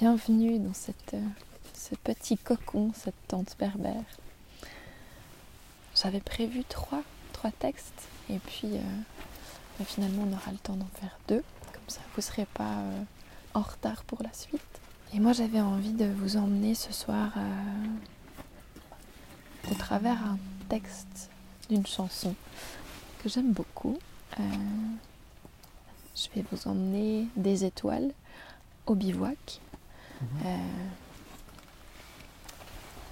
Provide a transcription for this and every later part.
bienvenue dans cette, ce petit cocon, cette tente berbère. J'avais prévu trois, trois textes et puis euh, bah, finalement on aura le temps d'en faire deux, comme ça vous ne serez pas euh, en retard pour la suite. Et moi j'avais envie de vous emmener ce soir euh, au travers un texte d'une chanson que j'aime beaucoup. je vais vous emmener des étoiles au bivouac Euh,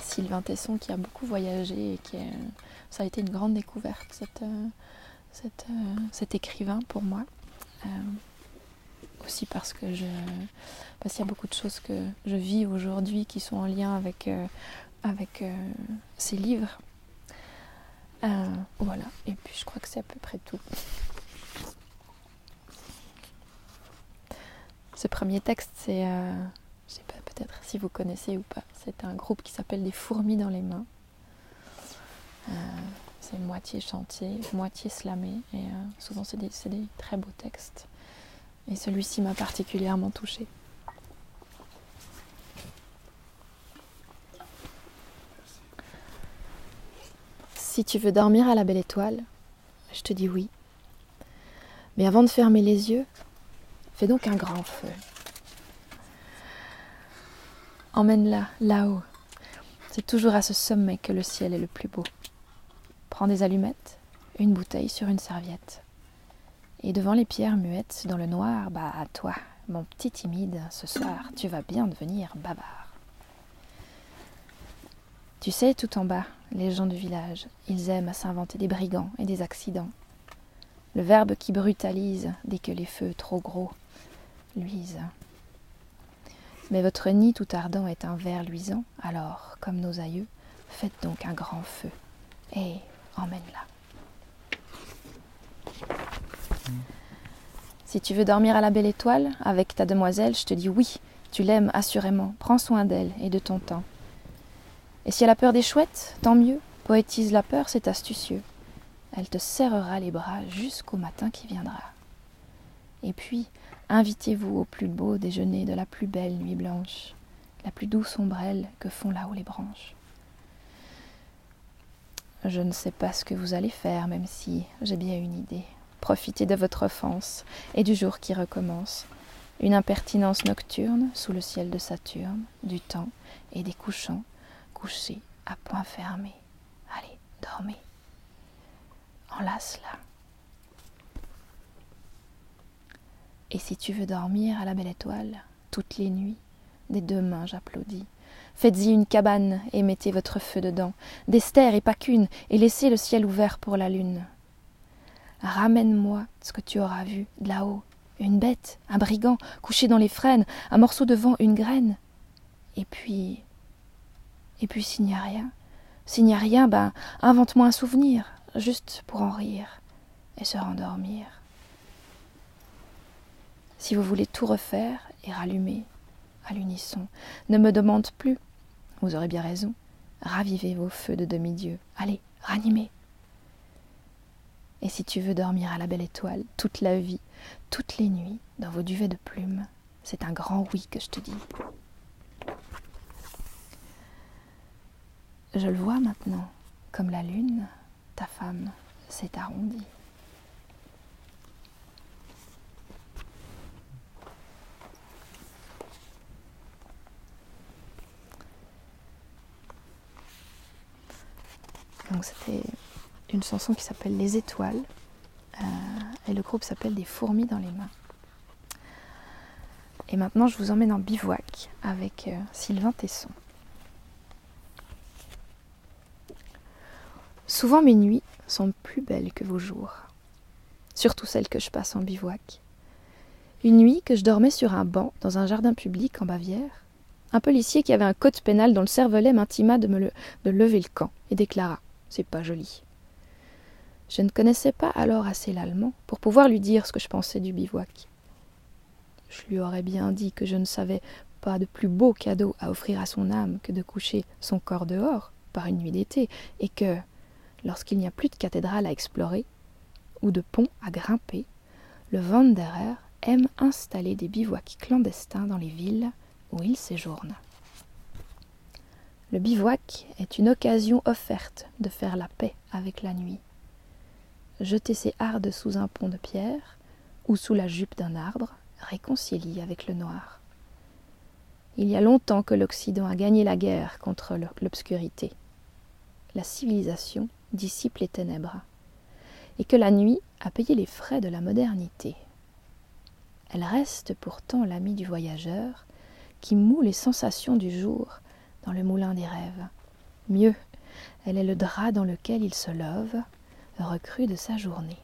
Sylvain Tesson qui a beaucoup voyagé et qui ça a été une grande découverte euh, euh, cet écrivain pour moi. aussi parce que je parce qu'il y a beaucoup de choses que je vis aujourd'hui qui sont en lien avec avec ces livres. voilà, et puis je crois que c'est à peu près tout. Ce premier texte, c'est peut-être si vous connaissez ou pas. C'est un groupe qui s'appelle Des fourmis dans les mains. Euh, c'est moitié chantier, moitié slamé. Et euh, souvent, c'est des, très beaux textes. Et celui-ci m'a particulièrement touchée. Si tu veux dormir à la belle étoile, je te dis oui. Mais avant de fermer les yeux, fais donc un grand feu. Emmène-la là-haut. C'est toujours à ce sommet que le ciel est le plus beau. Prends des allumettes, une bouteille sur une serviette. Et devant les pierres muettes, dans le noir, bah à toi, mon petit timide, ce soir, tu vas bien devenir bavard. Tu sais, tout en bas, les gens du village, ils aiment à s'inventer des brigands et des accidents. Le verbe qui brutalise dès que les feux trop gros luisent. Mais votre nid tout ardent est un verre luisant, alors, comme nos aïeux, faites donc un grand feu et emmène-la. Si tu veux dormir à la belle étoile avec ta demoiselle, je te dis oui, tu l'aimes assurément, prends soin d'elle et de ton temps. Et si elle a peur des chouettes, tant mieux, poétise la peur, c'est astucieux. Elle te serrera les bras jusqu'au matin qui viendra. Et puis, Invitez-vous au plus beau déjeuner de la plus belle nuit blanche, la plus douce ombrelle que font là-haut les branches. Je ne sais pas ce que vous allez faire, même si j'ai bien une idée. Profitez de votre offense et du jour qui recommence. Une impertinence nocturne sous le ciel de Saturne, du temps et des couchants, couchés à point fermé. Allez, dormez. Enlace-la. Et si tu veux dormir à la belle étoile, toutes les nuits, des deux mains j'applaudis. Faites-y une cabane et mettez votre feu dedans, des et pas qu'une, et laissez le ciel ouvert pour la lune. Ramène-moi ce que tu auras vu de là-haut, une bête, un brigand, couché dans les frênes, un morceau de vent, une graine. Et puis. Et puis s'il n'y a rien, s'il n'y a rien, ben invente-moi un souvenir, juste pour en rire et se rendormir. Si vous voulez tout refaire et rallumer à l'unisson, ne me demande plus. Vous aurez bien raison. Ravivez vos feux de demi-dieu. Allez, ranimez. Et si tu veux dormir à la belle étoile toute la vie, toutes les nuits, dans vos duvets de plumes, c'est un grand oui que je te dis. Je le vois maintenant, comme la lune, ta femme s'est arrondie. Donc c'était une chanson qui s'appelle Les étoiles euh, et le groupe s'appelle Des fourmis dans les mains. Et maintenant je vous emmène en bivouac avec euh, Sylvain Tesson. Souvent mes nuits sont plus belles que vos jours, surtout celles que je passe en bivouac. Une nuit que je dormais sur un banc dans un jardin public en Bavière, un policier qui avait un code pénal dans le cervelet m'intima de lever le camp et déclara c'est pas joli. Je ne connaissais pas alors assez l'allemand pour pouvoir lui dire ce que je pensais du bivouac. Je lui aurais bien dit que je ne savais pas de plus beau cadeau à offrir à son âme que de coucher son corps dehors par une nuit d'été, et que, lorsqu'il n'y a plus de cathédrale à explorer, ou de pont à grimper, le Wanderer aime installer des bivouacs clandestins dans les villes où il séjourne. Le bivouac est une occasion offerte de faire la paix avec la nuit. Jeter ses hardes sous un pont de pierre ou sous la jupe d'un arbre réconcilie avec le noir. Il y a longtemps que l'Occident a gagné la guerre contre l'obscurité. La civilisation dissipe les ténèbres, et que la nuit a payé les frais de la modernité. Elle reste pourtant l'amie du voyageur qui moue les sensations du jour dans le moulin des rêves. Mieux, elle est le drap dans lequel il se love, recru de sa journée.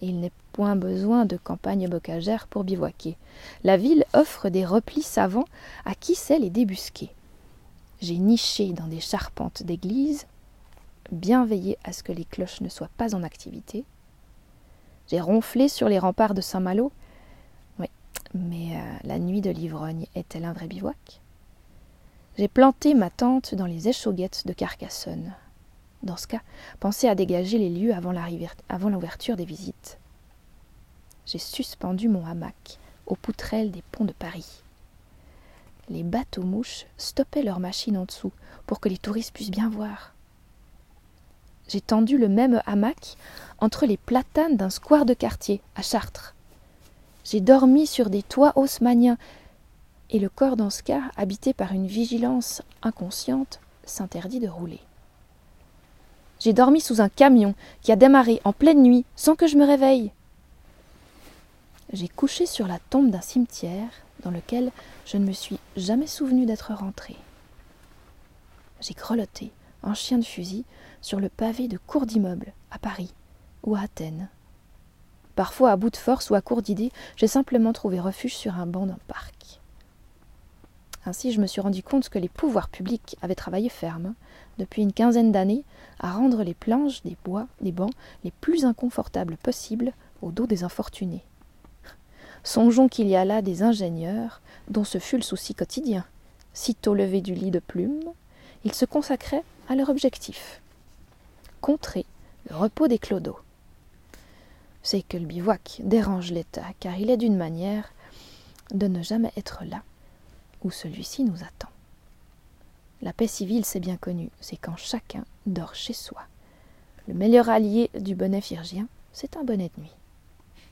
il n'est point besoin de campagne bocagère pour bivouaquer. La ville offre des replis savants à qui sait les débusquer. J'ai niché dans des charpentes d'église, bien veillé à ce que les cloches ne soient pas en activité. J'ai ronflé sur les remparts de Saint-Malo. Oui, mais euh, la nuit de l'ivrogne est-elle un vrai bivouac? J'ai planté ma tente dans les échauguettes de Carcassonne. Dans ce cas, pensez à dégager les lieux avant l'ouverture des visites. J'ai suspendu mon hamac aux poutrelles des ponts de Paris. Les bateaux-mouches stoppaient leurs machines en dessous pour que les touristes puissent bien voir. J'ai tendu le même hamac entre les platanes d'un square de quartier à Chartres. J'ai dormi sur des toits haussmanniens et le corps cas, habité par une vigilance inconsciente, s'interdit de rouler. J'ai dormi sous un camion qui a démarré en pleine nuit sans que je me réveille. J'ai couché sur la tombe d'un cimetière dans lequel je ne me suis jamais souvenu d'être rentré. J'ai grelotté, en chien de fusil, sur le pavé de cours d'immeubles, à Paris ou à Athènes. Parfois, à bout de force ou à court d'idées, j'ai simplement trouvé refuge sur un banc d'un parc. Ainsi, je me suis rendu compte que les pouvoirs publics avaient travaillé ferme, depuis une quinzaine d'années, à rendre les planches des bois, des bancs, les plus inconfortables possibles au dos des infortunés. Songeons qu'il y a là des ingénieurs dont ce fut le souci quotidien. Sitôt levés du lit de plumes, ils se consacraient à leur objectif contrer le repos des clodos. C'est que le bivouac dérange l'État, car il est d'une manière de ne jamais être là où celui-ci nous attend. La paix civile, c'est bien connu, c'est quand chacun dort chez soi. Le meilleur allié du bonnet phyrgien, c'est un bonnet de nuit.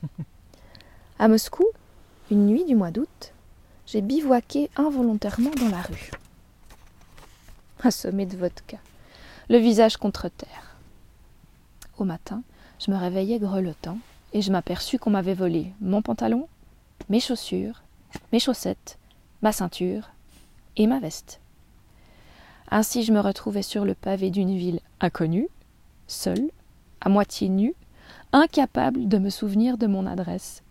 À Moscou, une nuit du mois d'août, j'ai bivouaqué involontairement dans la rue. Assommé de vodka, le visage contre terre. Au matin, je me réveillais grelottant et je m'aperçus qu'on m'avait volé mon pantalon, mes chaussures, mes chaussettes, ma ceinture et ma veste. Ainsi je me retrouvais sur le pavé d'une ville inconnue, seule, à moitié nue, incapable de me souvenir de mon adresse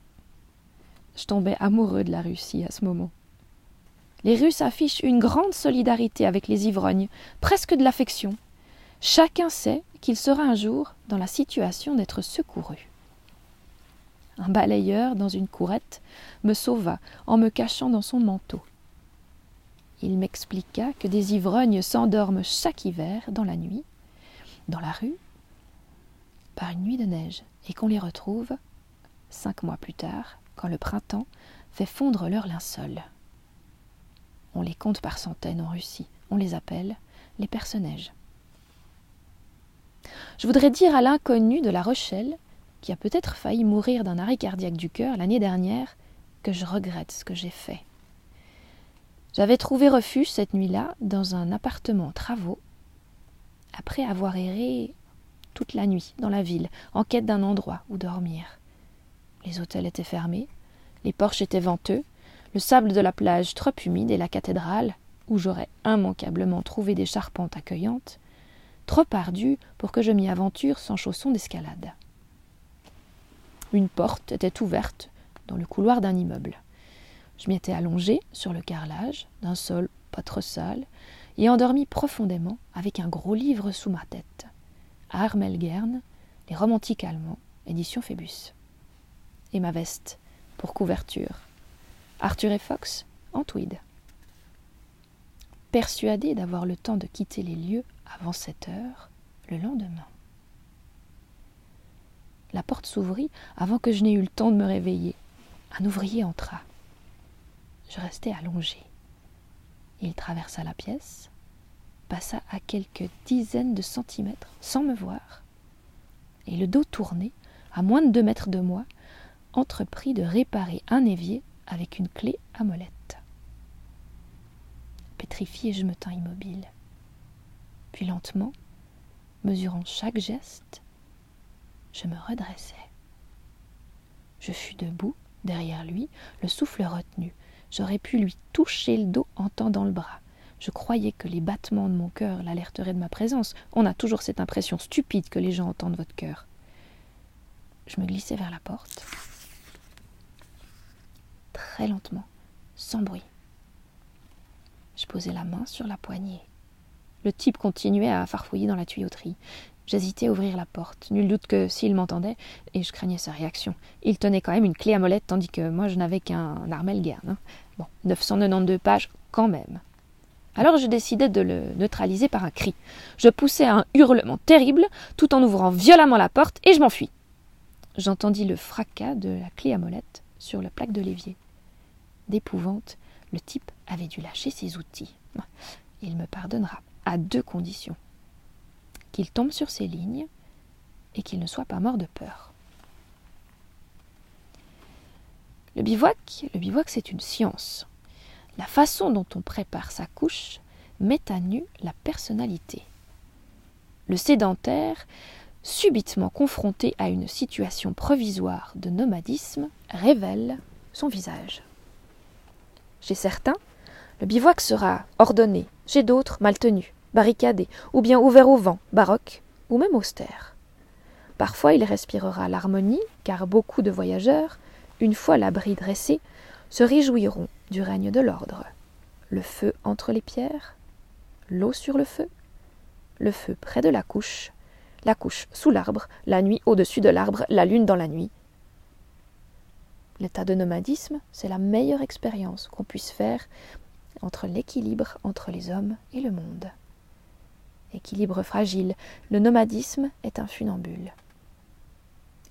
je tombais amoureux de la Russie à ce moment. Les Russes affichent une grande solidarité avec les ivrognes, presque de l'affection. Chacun sait qu'il sera un jour dans la situation d'être secouru. Un balayeur dans une courette me sauva en me cachant dans son manteau. Il m'expliqua que des ivrognes s'endorment chaque hiver dans la nuit, dans la rue, par une nuit de neige, et qu'on les retrouve, cinq mois plus tard, quand le printemps fait fondre leurs linceuls. On les compte par centaines en Russie. On les appelle les personnages. Je voudrais dire à l'inconnu de La Rochelle, qui a peut-être failli mourir d'un arrêt cardiaque du cœur l'année dernière, que je regrette ce que j'ai fait. J'avais trouvé refuge cette nuit-là dans un appartement travaux, après avoir erré toute la nuit dans la ville, en quête d'un endroit où dormir. Les hôtels étaient fermés, les porches étaient venteux, le sable de la plage trop humide et la cathédrale, où j'aurais immanquablement trouvé des charpentes accueillantes, trop ardues pour que je m'y aventure sans chaussons d'escalade. Une porte était ouverte dans le couloir d'un immeuble. Je m'y étais allongé sur le carrelage d'un sol pas trop sale et endormi profondément avec un gros livre sous ma tête. Armelgern, Les romantiques allemands, édition Phébus et ma veste pour couverture. Arthur et Fox en tweed. Persuadé d'avoir le temps de quitter les lieux avant sept heures le lendemain. La porte s'ouvrit avant que je n'aie eu le temps de me réveiller. Un ouvrier entra. je restai allongé. Il traversa la pièce, passa à quelques dizaines de centimètres sans me voir, et le dos tourné, à moins de deux mètres de moi, entreprit de réparer un évier avec une clé à molette. Pétrifié, je me tins immobile. Puis lentement, mesurant chaque geste, je me redressai. Je fus debout, derrière lui, le souffle retenu. J'aurais pu lui toucher le dos en tendant le bras. Je croyais que les battements de mon cœur l'alerteraient de ma présence. On a toujours cette impression stupide que les gens entendent votre cœur. Je me glissai vers la porte, très lentement, sans bruit. Je posai la main sur la poignée. Le type continuait à farfouiller dans la tuyauterie. J'hésitais à ouvrir la porte. Nul doute que s'il m'entendait, et je craignais sa réaction. Il tenait quand même une clé à molette, tandis que moi je n'avais qu'un armel guerne. Hein. Bon, 992 pages quand même. Alors je décidai de le neutraliser par un cri. Je poussai un hurlement terrible, tout en ouvrant violemment la porte, et je m'enfuis. J'entendis le fracas de la clé à molette sur la plaque de l'évier. D'épouvante, le type avait dû lâcher ses outils. Il me pardonnera, à deux conditions qu'il tombe sur ses lignes et qu'il ne soit pas mort de peur. Le bivouac, le bivouac c'est une science. La façon dont on prépare sa couche met à nu la personnalité. Le sédentaire, subitement confronté à une situation provisoire de nomadisme, révèle son visage. Chez certains, le bivouac sera ordonné, chez d'autres mal tenu barricadé, ou bien ouvert au vent, baroque, ou même austère. Parfois il respirera l'harmonie, car beaucoup de voyageurs, une fois l'abri dressé, se réjouiront du règne de l'ordre. Le feu entre les pierres, l'eau sur le feu, le feu près de la couche, la couche sous l'arbre, la nuit au-dessus de l'arbre, la lune dans la nuit. L'état de nomadisme, c'est la meilleure expérience qu'on puisse faire entre l'équilibre entre les hommes et le monde équilibre fragile, le nomadisme est un funambule.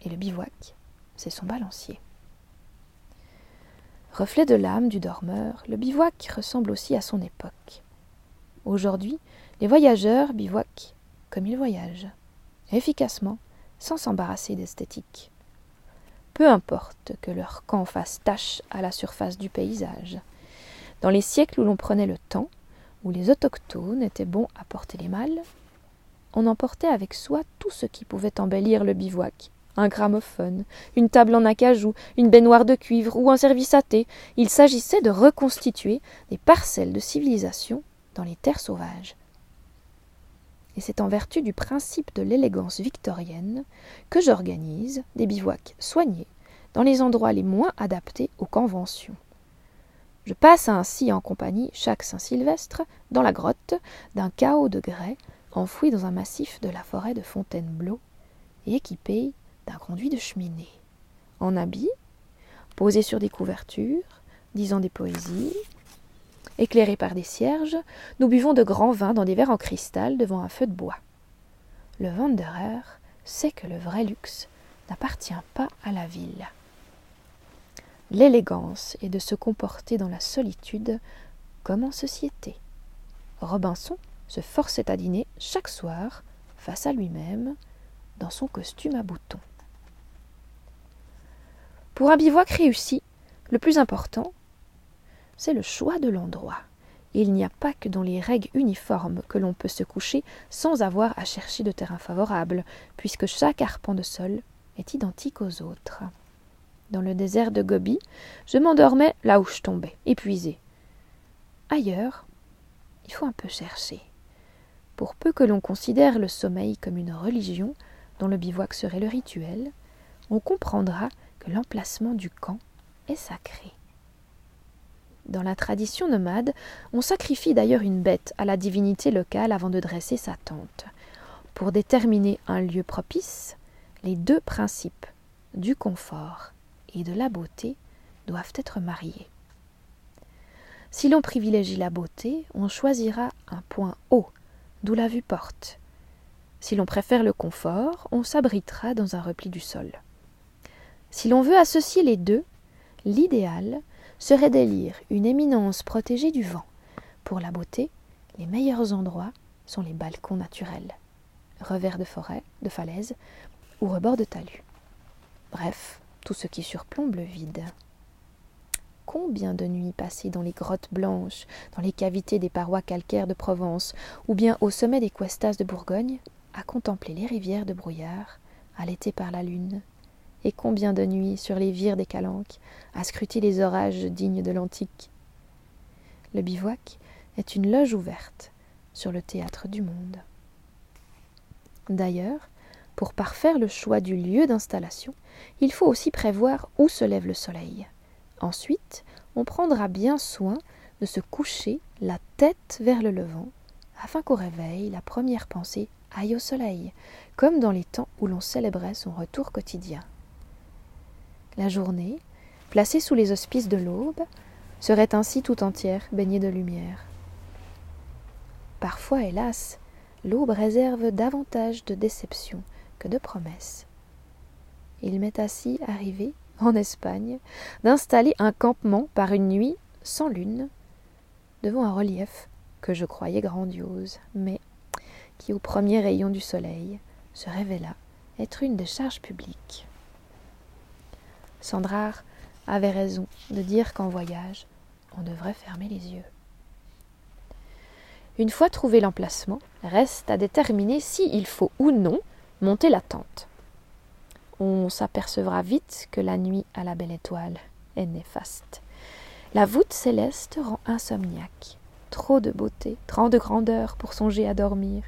Et le bivouac, c'est son balancier. Reflet de l'âme du dormeur, le bivouac ressemble aussi à son époque. Aujourd'hui, les voyageurs bivouaquent comme ils voyagent, efficacement, sans s'embarrasser d'esthétique. Peu importe que leur camp fasse tache à la surface du paysage. Dans les siècles où l'on prenait le temps, où les autochtones étaient bons à porter les mâles, on emportait avec soi tout ce qui pouvait embellir le bivouac. Un gramophone, une table en acajou, une baignoire de cuivre ou un service à thé. Il s'agissait de reconstituer des parcelles de civilisation dans les terres sauvages. Et c'est en vertu du principe de l'élégance victorienne que j'organise des bivouacs soignés dans les endroits les moins adaptés aux conventions. Je passe ainsi en compagnie chaque Saint-Sylvestre dans la grotte d'un chaos de grès enfoui dans un massif de la forêt de Fontainebleau et équipé d'un conduit de cheminée. En habit, posé sur des couvertures, disant des poésies, éclairé par des cierges, nous buvons de grands vins dans des verres en cristal devant un feu de bois. Le Wanderer sait que le vrai luxe n'appartient pas à la ville. L'élégance est de se comporter dans la solitude comme en société. Robinson se forçait à dîner chaque soir face à lui-même dans son costume à boutons. Pour un bivouac réussi, le plus important, c'est le choix de l'endroit. Il n'y a pas que dans les règles uniformes que l'on peut se coucher sans avoir à chercher de terrain favorable, puisque chaque arpent de sol est identique aux autres. Dans le désert de Gobi, je m'endormais là où je tombais, épuisé. Ailleurs, il faut un peu chercher. Pour peu que l'on considère le sommeil comme une religion, dont le bivouac serait le rituel, on comprendra que l'emplacement du camp est sacré. Dans la tradition nomade, on sacrifie d'ailleurs une bête à la divinité locale avant de dresser sa tente. Pour déterminer un lieu propice, les deux principes du confort de la beauté doivent être mariés. Si l'on privilégie la beauté, on choisira un point haut d'où la vue porte. Si l'on préfère le confort, on s'abritera dans un repli du sol. Si l'on veut associer les deux, l'idéal serait d'élire une éminence protégée du vent. Pour la beauté, les meilleurs endroits sont les balcons naturels, revers de forêt, de falaises ou rebords de talus. Bref, tout ce qui surplombe le vide. Combien de nuits passées dans les grottes blanches, dans les cavités des parois calcaires de Provence, ou bien au sommet des cuestas de Bourgogne, à contempler les rivières de brouillard, allaitées par la lune, et combien de nuits sur les vires des calanques, à scruter les orages dignes de l'antique. Le bivouac est une loge ouverte sur le théâtre du monde. D'ailleurs, pour parfaire le choix du lieu d'installation, il faut aussi prévoir où se lève le soleil. Ensuite, on prendra bien soin de se coucher la tête vers le levant, afin qu'au réveil, la première pensée aille au soleil, comme dans les temps où l'on célébrait son retour quotidien. La journée, placée sous les auspices de l'aube, serait ainsi tout entière baignée de lumière. Parfois, hélas, l'aube réserve davantage de déceptions que de promesses. Il m'est ainsi arrivé, en Espagne, d'installer un campement par une nuit sans lune, devant un relief que je croyais grandiose, mais qui, au premier rayon du soleil, se révéla être une décharge publique. Sandrard avait raison de dire qu'en voyage, on devrait fermer les yeux. Une fois trouvé l'emplacement, reste à déterminer s'il faut ou non monter la tente. On s'apercevra vite que la nuit à la belle étoile est néfaste. La voûte céleste rend insomniaque. Trop de beauté, trop de grandeur pour songer à dormir.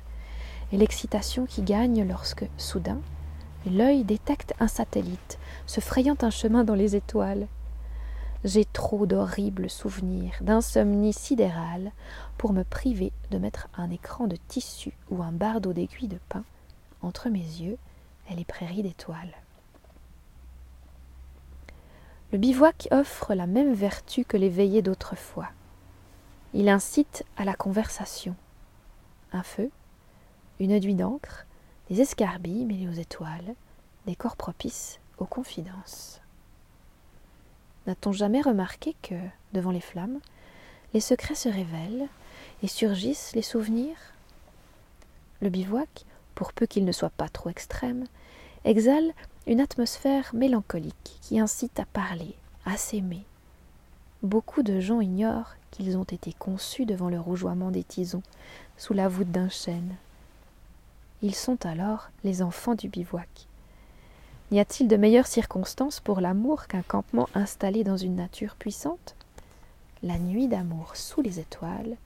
Et l'excitation qui gagne lorsque, soudain, l'œil détecte un satellite se frayant un chemin dans les étoiles. J'ai trop d'horribles souvenirs, d'insomnie sidérale, pour me priver de mettre un écran de tissu ou un bardeau d'aiguilles de pin entre mes yeux et les prairies d'étoiles. Le bivouac offre la même vertu que les veillées d'autrefois. Il incite à la conversation. Un feu, une nuit d'encre, des escarbilles mêlées aux étoiles, des corps propices aux confidences. N'a-t-on jamais remarqué que, devant les flammes, les secrets se révèlent et surgissent les souvenirs? Le bivouac, pour peu qu'il ne soit pas trop extrême, exhale une atmosphère mélancolique qui incite à parler, à s'aimer. Beaucoup de gens ignorent qu'ils ont été conçus devant le rougeoiement des tisons, sous la voûte d'un chêne. Ils sont alors les enfants du bivouac. N'y a-t-il de meilleures circonstances pour l'amour qu'un campement installé dans une nature puissante? La nuit d'amour sous les étoiles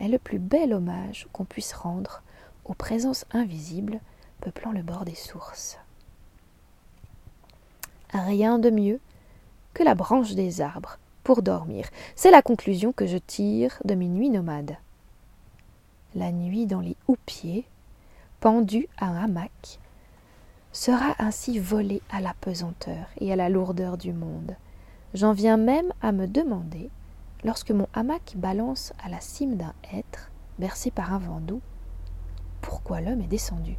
est le plus bel hommage qu'on puisse rendre aux présences invisibles peuplant le bord des sources. Rien de mieux que la branche des arbres pour dormir. C'est la conclusion que je tire de mes nuits nomades. La nuit dans les houppiers, pendue à un hamac, sera ainsi volée à la pesanteur et à la lourdeur du monde. J'en viens même à me demander, lorsque mon hamac balance à la cime d'un hêtre, bercé par un vent doux, pourquoi l'homme est descendu.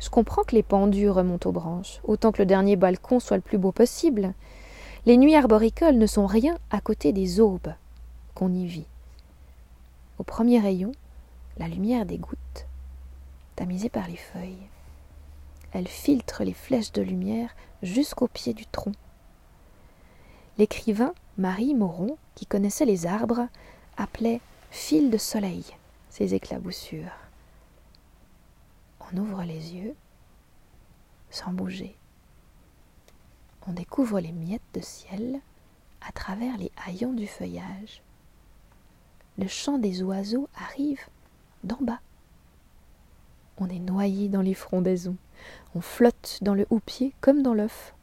Je comprends que les pendus remontent aux branches, autant que le dernier balcon soit le plus beau possible. Les nuits arboricoles ne sont rien à côté des aubes qu'on y vit. Au premier rayon, la lumière des gouttes, tamisée par les feuilles. Elle filtre les flèches de lumière jusqu'au pied du tronc. L'écrivain Marie Moron, qui connaissait les arbres, appelait fil de soleil ces éclaboussures. On ouvre les yeux sans bouger. On découvre les miettes de ciel à travers les haillons du feuillage. Le chant des oiseaux arrive d'en bas. On est noyé dans les frondaisons, on flotte dans le houppier comme dans l'œuf.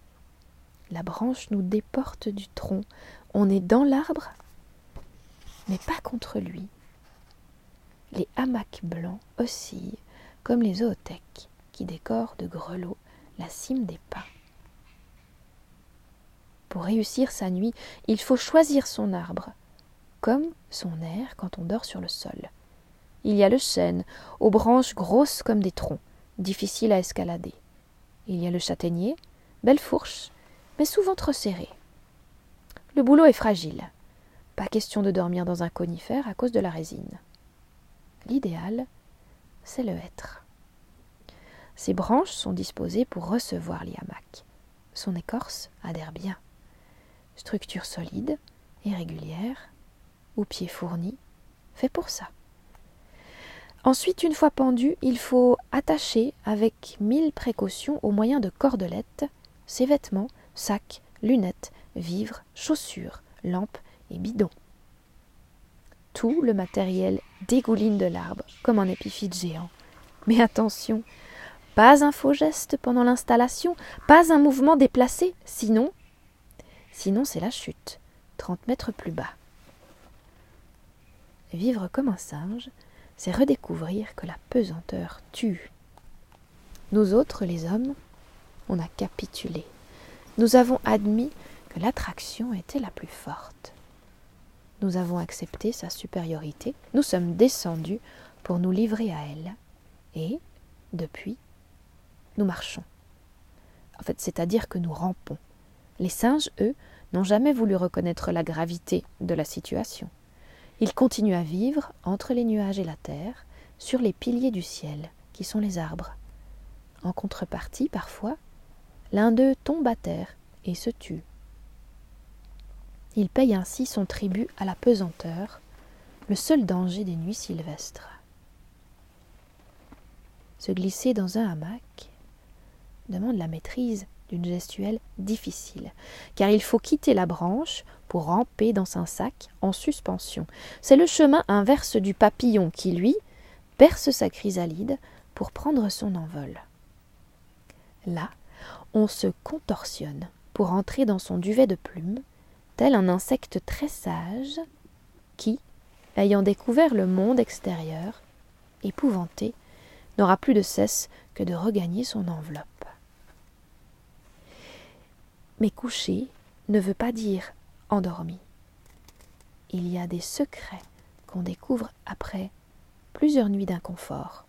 La branche nous déporte du tronc, on est dans l'arbre, mais pas contre lui les hamacs blancs oscillent comme les zoothèques qui décorent de grelots la cime des pins. Pour réussir sa nuit, il faut choisir son arbre, comme son air quand on dort sur le sol. Il y a le chêne, aux branches grosses comme des troncs, difficiles à escalader. Il y a le châtaignier, belle fourche, mais souvent trop serré. le boulot est fragile. Pas question de dormir dans un conifère à cause de la résine. L'idéal, c'est le hêtre. Ses branches sont disposées pour recevoir l'hamac. Son écorce adhère bien. Structure solide et régulière, ou pied fourni, fait pour ça. Ensuite, une fois pendu, il faut attacher avec mille précautions au moyen de cordelettes ses vêtements, sacs, lunettes, vivres, chaussures, lampes et bidons. Tout le matériel dégouline de l'arbre comme un épiphyte géant. Mais attention, pas un faux geste pendant l'installation, pas un mouvement déplacé, sinon sinon c'est la chute, trente mètres plus bas. Vivre comme un singe, c'est redécouvrir que la pesanteur tue. Nous autres, les hommes, on a capitulé. Nous avons admis que l'attraction était la plus forte. Nous avons accepté sa supériorité, nous sommes descendus pour nous livrer à elle, et, depuis, nous marchons. En fait, c'est-à-dire que nous rampons. Les singes, eux, n'ont jamais voulu reconnaître la gravité de la situation. Ils continuent à vivre entre les nuages et la terre, sur les piliers du ciel, qui sont les arbres. En contrepartie, parfois, l'un d'eux tombe à terre et se tue. Il paye ainsi son tribut à la pesanteur, le seul danger des nuits sylvestres. Se glisser dans un hamac demande la maîtrise d'une gestuelle difficile, car il faut quitter la branche pour ramper dans un sac en suspension. C'est le chemin inverse du papillon qui, lui, perce sa chrysalide pour prendre son envol. Là, on se contorsionne pour entrer dans son duvet de plumes, un insecte très sage qui, ayant découvert le monde extérieur, épouvanté, n'aura plus de cesse que de regagner son enveloppe. Mais coucher ne veut pas dire endormi. Il y a des secrets qu'on découvre après plusieurs nuits d'inconfort.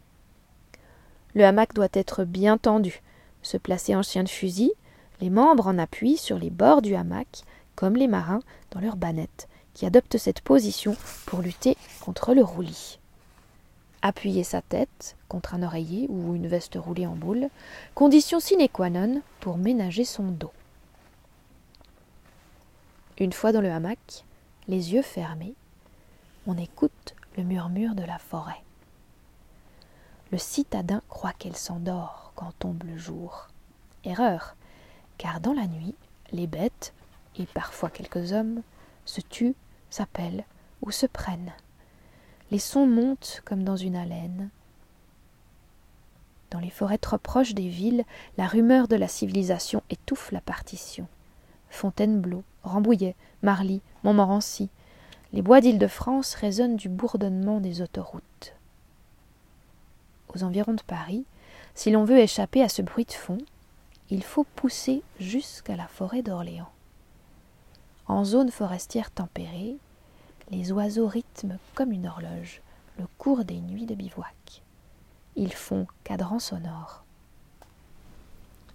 Le hamac doit être bien tendu, se placer en chien de fusil, les membres en appui sur les bords du hamac, comme les marins dans leurs bannettes, qui adoptent cette position pour lutter contre le roulis. Appuyer sa tête contre un oreiller ou une veste roulée en boule, condition sine qua non pour ménager son dos. Une fois dans le hamac, les yeux fermés, on écoute le murmure de la forêt. Le citadin croit qu'elle s'endort quand tombe le jour. Erreur, car dans la nuit, les bêtes, et parfois quelques hommes, se tuent, s'appellent ou se prennent. Les sons montent comme dans une haleine. Dans les forêts trop proches des villes, la rumeur de la civilisation étouffe la partition. Fontainebleau, Rambouillet, Marly, Montmorency. Les bois d'Île-de-France résonnent du bourdonnement des autoroutes. Aux environs de Paris, si l'on veut échapper à ce bruit de fond, il faut pousser jusqu'à la forêt d'Orléans. En zone forestière tempérée, les oiseaux rythment comme une horloge le cours des nuits de bivouac. Ils font cadran sonore.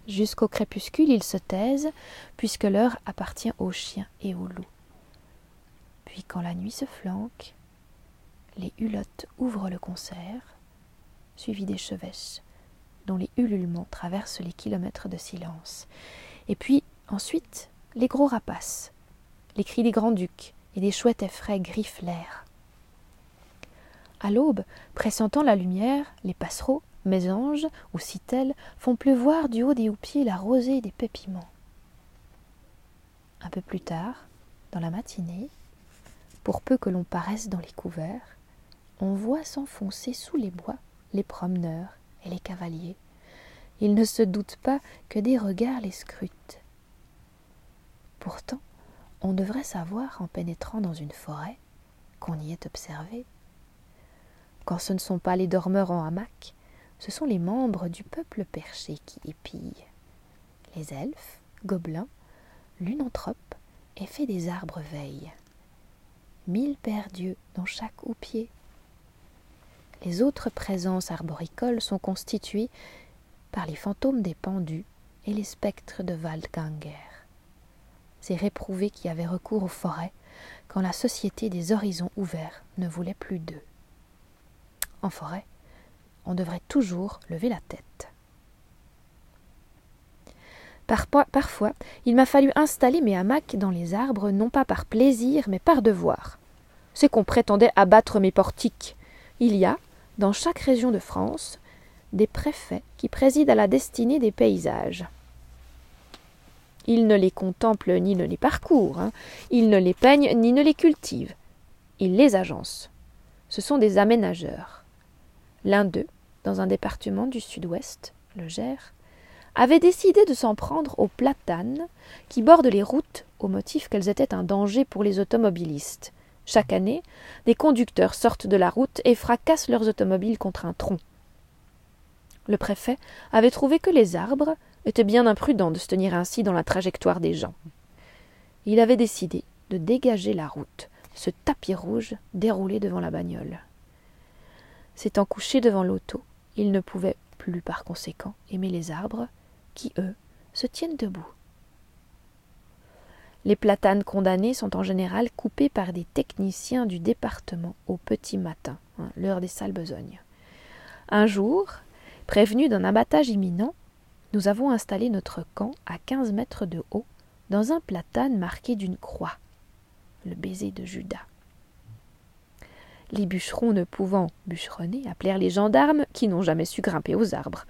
Jusqu'au crépuscule, ils se taisent, puisque l'heure appartient aux chiens et aux loups. Puis, quand la nuit se flanque, les hulottes ouvrent le concert, suivis des chevêches, dont les ululements traversent les kilomètres de silence. Et puis, ensuite, les gros rapaces, les cris des grands-ducs et des chouettes effraies griffent l'air. À l'aube, pressentant la lumière, les passereaux, mésanges ou citelles font pleuvoir du haut des houppiers la rosée des pépiments. Un peu plus tard, dans la matinée, pour peu que l'on paraisse dans les couverts, on voit s'enfoncer sous les bois les promeneurs et les cavaliers. Ils ne se doutent pas que des regards les scrutent. Pourtant, on devrait savoir, en pénétrant dans une forêt, qu'on y est observé. Quand ce ne sont pas les dormeurs en hamac, ce sont les membres du peuple perché qui épillent. Les elfes, gobelins, lunanthropes, effets des arbres veillent. Mille pères dieux dans chaque houppier. Les autres présences arboricoles sont constituées par les fantômes des pendus et les spectres de Waldganger. Réprouvés qui avaient recours aux forêts quand la société des horizons ouverts ne voulait plus d'eux. En forêt, on devrait toujours lever la tête. Parfois, il m'a fallu installer mes hamacs dans les arbres, non pas par plaisir, mais par devoir. C'est qu'on prétendait abattre mes portiques. Il y a, dans chaque région de France, des préfets qui président à la destinée des paysages. Ils ne les contemplent ni ne les parcourent, hein. ils ne les peignent ni ne les cultivent. Ils les agencent. Ce sont des aménageurs. L'un d'eux, dans un département du sud-ouest, le Gers, avait décidé de s'en prendre aux platanes qui bordent les routes au motif qu'elles étaient un danger pour les automobilistes. Chaque année, des conducteurs sortent de la route et fracassent leurs automobiles contre un tronc. Le préfet avait trouvé que les arbres étaient bien imprudents de se tenir ainsi dans la trajectoire des gens. Il avait décidé de dégager la route, ce tapis rouge déroulé devant la bagnole. S'étant couché devant l'auto, il ne pouvait plus par conséquent aimer les arbres, qui, eux, se tiennent debout. Les platanes condamnés sont en général coupés par des techniciens du département au petit matin, hein, l'heure des sales besognes. Un jour, Prévenus d'un abattage imminent, nous avons installé notre camp à quinze mètres de haut dans un platane marqué d'une croix, le baiser de Judas. Les bûcherons ne pouvant bûcheronner appelèrent les gendarmes qui n'ont jamais su grimper aux arbres.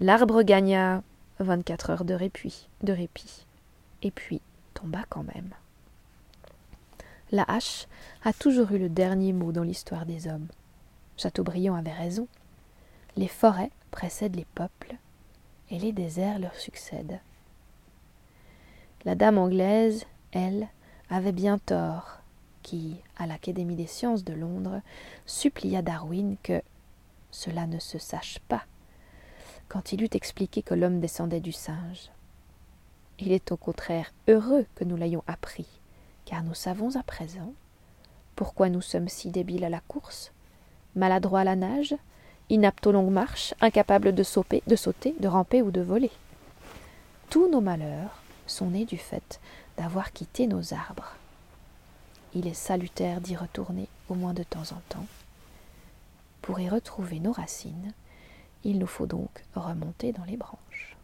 L'arbre gagna vingt-quatre heures de répit, de répit, et puis tomba quand même. La hache a toujours eu le dernier mot dans l'histoire des hommes. Chateaubriand avait raison. Les forêts précèdent les peuples et les déserts leur succèdent. La dame anglaise, elle, avait bien tort, qui, à l'Académie des sciences de Londres, supplia Darwin que cela ne se sache pas, quand il eut expliqué que l'homme descendait du singe. Il est au contraire heureux que nous l'ayons appris, car nous savons à présent pourquoi nous sommes si débiles à la course, maladroits à la nage, inaptes aux longues marches, incapables de, sauter, de ramper ou de voler. Tous nos malheurs sont nés du fait d'avoir quitté nos arbres. Il est salutaire d'y retourner au moins de temps en temps. Pour y retrouver nos racines, il nous faut donc remonter dans les branches.